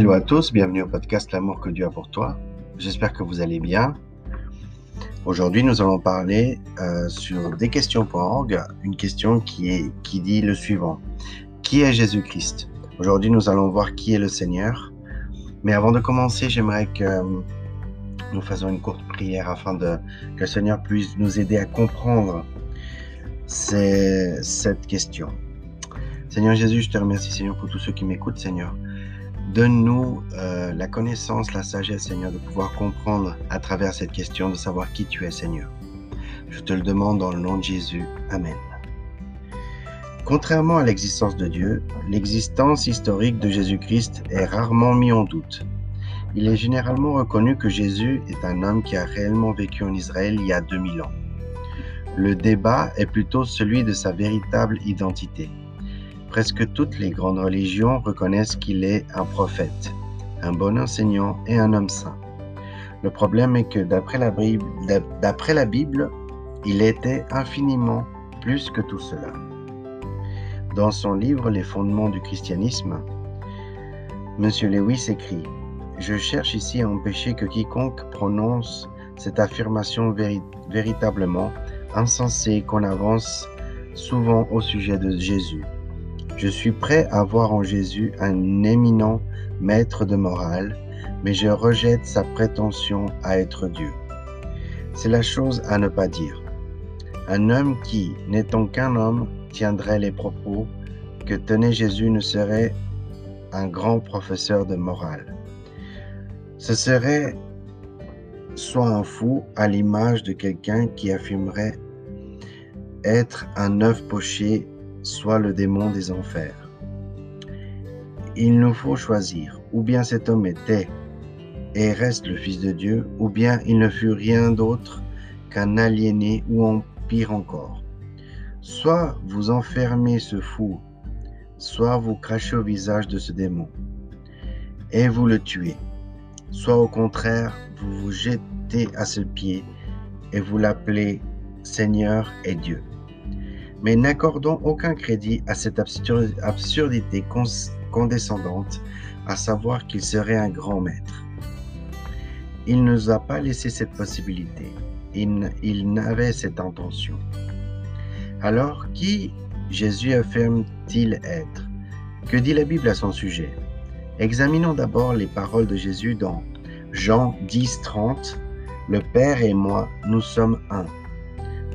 Hello à tous, bienvenue au podcast L'amour que Dieu a pour toi. J'espère que vous allez bien. Aujourd'hui, nous allons parler euh, sur desquestions.org, une question qui, est, qui dit le suivant. Qui est Jésus-Christ? Aujourd'hui, nous allons voir qui est le Seigneur. Mais avant de commencer, j'aimerais que euh, nous fassions une courte prière afin que le Seigneur puisse nous aider à comprendre cette question. Seigneur Jésus, je te remercie, Seigneur, pour tous ceux qui m'écoutent, Seigneur. Donne-nous euh, la connaissance, la sagesse, Seigneur, de pouvoir comprendre à travers cette question, de savoir qui tu es, Seigneur. Je te le demande dans le nom de Jésus. Amen. Contrairement à l'existence de Dieu, l'existence historique de Jésus-Christ est rarement mise en doute. Il est généralement reconnu que Jésus est un homme qui a réellement vécu en Israël il y a 2000 ans. Le débat est plutôt celui de sa véritable identité. Presque toutes les grandes religions reconnaissent qu'il est un prophète, un bon enseignant et un homme saint. Le problème est que d'après la, Bible, il était infiniment plus que tout cela. Dans son livre Les fondements du christianisme, M. Lewis écrit Je cherche ici à empêcher que quiconque prononce cette affirmation véritablement insensée qu'on avance souvent au sujet de Jésus. Je suis prêt à voir en Jésus un éminent maître de morale, mais je rejette sa prétention à être Dieu. C'est la chose à ne pas dire. Un homme qui, n'étant qu'un homme, tiendrait les propos que tenait Jésus ne serait un grand professeur de morale. Ce serait soit un fou à l'image de quelqu'un qui affirmerait être un œuf poché soit le démon des enfers. Il nous faut choisir, ou bien cet homme était et reste le Fils de Dieu, ou bien il ne fut rien d'autre qu'un aliéné, ou en pire encore. Soit vous enfermez ce fou, soit vous crachez au visage de ce démon, et vous le tuez. Soit au contraire, vous vous jetez à ses pieds et vous l'appelez Seigneur et Dieu mais n'accordons aucun crédit à cette absurdité condescendante, à savoir qu'il serait un grand maître. Il ne nous a pas laissé cette possibilité. Il, n'avait cette intention. Alors, qui Jésus affirme-t-il être? Que dit la Bible à son sujet? Examinons d'abord les paroles de Jésus dans Jean 10, 30. Le Père et moi, nous sommes un.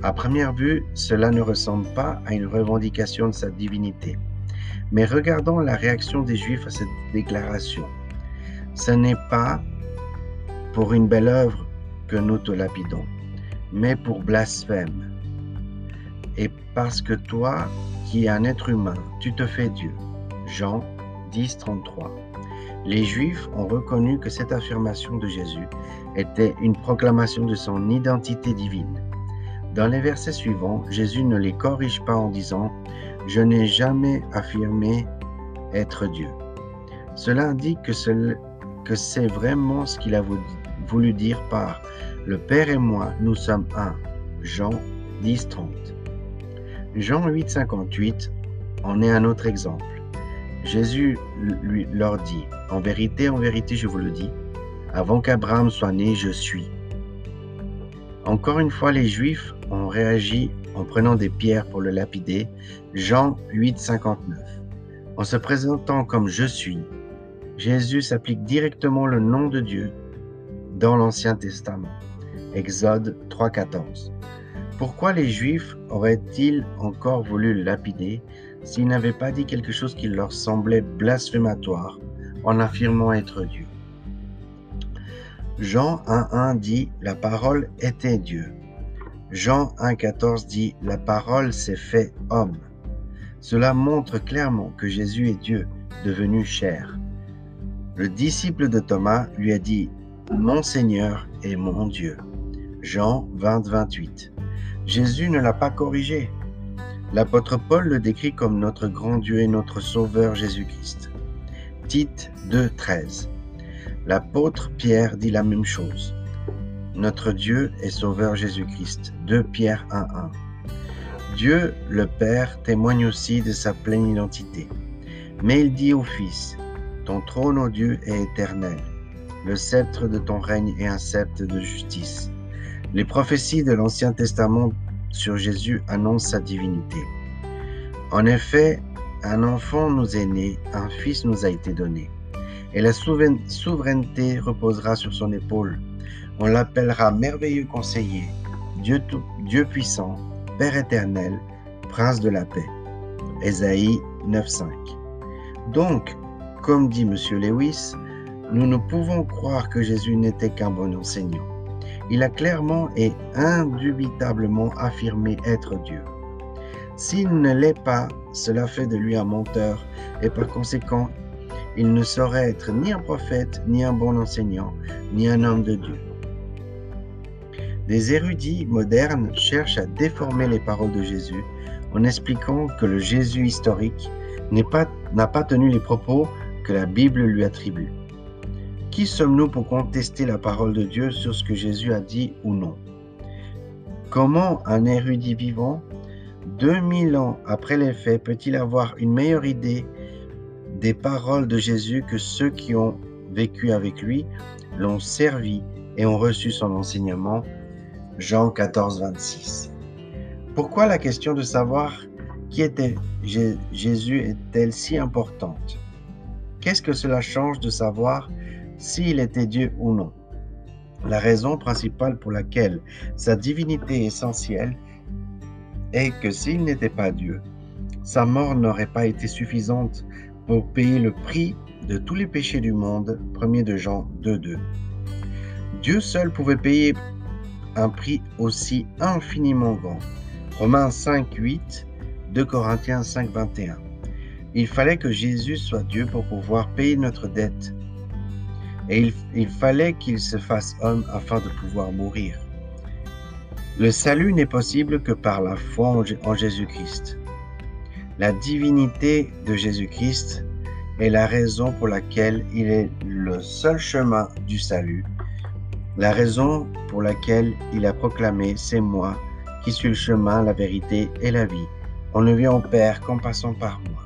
À première vue, cela ne ressemble pas à une revendication de sa divinité. Mais regardons la réaction des Juifs à cette déclaration. Ce n'est pas pour une belle œuvre que nous te lapidons, mais pour blasphème. Et parce que toi, qui es un être humain, tu te fais Dieu. Jean 10, 33. Les Juifs ont reconnu que cette affirmation de Jésus était une proclamation de son identité divine. Dans les versets suivants, Jésus ne les corrige pas en disant ⁇ Je n'ai jamais affirmé être Dieu ⁇ Cela indique que c'est vraiment ce qu'il a voulu dire par ⁇ Le Père et moi, nous sommes un ⁇ Jean 10, 30. Jean 8, 58 en est un autre exemple. Jésus leur dit, En vérité, en vérité, je vous le dis, avant qu'Abraham soit né, je suis. Encore une fois, les Juifs ont réagi en prenant des pierres pour le lapider. Jean 8, 59. En se présentant comme je suis, Jésus s'applique directement le nom de Dieu dans l'Ancien Testament. Exode 3, 14. Pourquoi les Juifs auraient-ils encore voulu le lapider s'ils n'avaient pas dit quelque chose qui leur semblait blasphématoire en affirmant être Dieu? Jean 1.1 dit La parole était Dieu. Jean 1.14 dit La parole s'est fait homme. Cela montre clairement que Jésus est Dieu, devenu chair. Le disciple de Thomas lui a dit Mon Seigneur et mon Dieu. Jean 20, 28. Jésus ne l'a pas corrigé. L'apôtre Paul le décrit comme notre grand Dieu et notre Sauveur Jésus-Christ. Tite 2, 13. L'apôtre Pierre dit la même chose. Notre Dieu est Sauveur Jésus-Christ. 2 Pierre 1.1. Dieu, le Père, témoigne aussi de sa pleine identité. Mais il dit au Fils, Ton trône, ô Dieu, est éternel. Le sceptre de ton règne est un sceptre de justice. Les prophéties de l'Ancien Testament sur Jésus annoncent sa divinité. En effet, un enfant nous est né, un fils nous a été donné, et la souveraineté reposera sur son épaule. On l'appellera merveilleux conseiller, Dieu, tout, puissant, Père éternel, Prince de la paix. Ésaïe 9.5. Donc, comme dit M. Lewis, nous ne pouvons croire que Jésus n'était qu'un bon enseignant. Il a clairement et indubitablement affirmé être Dieu. S'il ne l'est pas, cela fait de lui un menteur et par conséquent, il ne saurait être ni un prophète, ni un bon enseignant, ni un homme de Dieu. Des érudits modernes cherchent à déformer les paroles de Jésus en expliquant que le Jésus historique n'a pas, pas tenu les propos que la Bible lui attribue. Qui sommes-nous pour contester la parole de Dieu sur ce que Jésus a dit ou non? Comment un érudit vivant, 2000 ans après les faits, peut-il avoir une meilleure idée des paroles de Jésus que ceux qui ont vécu avec lui, l'ont servi et ont reçu son enseignement Jean 14, 26. Pourquoi la question de savoir qui était Jésus est-elle si importante? Qu'est-ce que cela change de savoir s'il était Dieu ou non? La raison principale pour laquelle sa divinité est essentielle est que s'il n'était pas Dieu, sa mort n'aurait pas été suffisante pour payer le prix de tous les péchés du monde, 1 de Jean 2.2. Dieu seul pouvait payer un prix aussi infiniment grand. Romains 5, 8, 2 Corinthiens 5, 21. Il fallait que Jésus soit Dieu pour pouvoir payer notre dette. Et il, fallait qu'il se fasse homme afin de pouvoir mourir. Le salut n'est possible que par la foi en Jésus-Christ. La divinité de Jésus-Christ est la raison pour laquelle il est le seul chemin du salut la raison pour laquelle il a proclamé C'est moi qui suis le chemin, la vérité et la vie. On ne vient au Père qu'en passant par moi.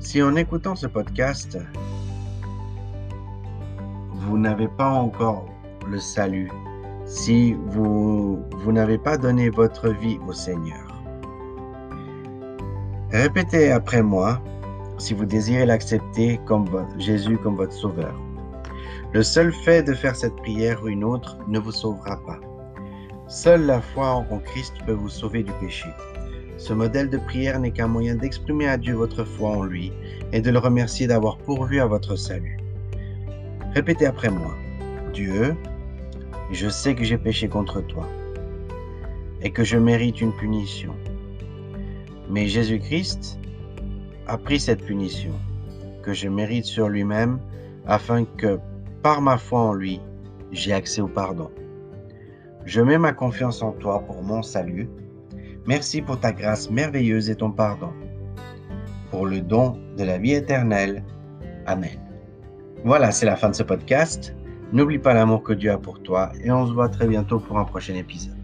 Si en écoutant ce podcast, vous n'avez pas encore le salut, si vous, vous n'avez pas donné votre vie au Seigneur, répétez après moi si vous désirez l'accepter comme Jésus comme votre sauveur. Le seul fait de faire cette prière ou une autre ne vous sauvera pas. Seule la foi en Christ peut vous sauver du péché. Ce modèle de prière n'est qu'un moyen d'exprimer à Dieu votre foi en lui et de le remercier d'avoir pourvu à votre salut. Répétez après moi. Dieu, je sais que j'ai péché contre toi et que je mérite une punition. Mais Jésus-Christ a pris cette punition que je mérite sur lui-même afin que par ma foi en lui, j'ai accès au pardon. Je mets ma confiance en toi pour mon salut. Merci pour ta grâce merveilleuse et ton pardon. Pour le don de la vie éternelle. Amen. Voilà, c'est la fin de ce podcast. N'oublie pas l'amour que Dieu a pour toi et on se voit très bientôt pour un prochain épisode.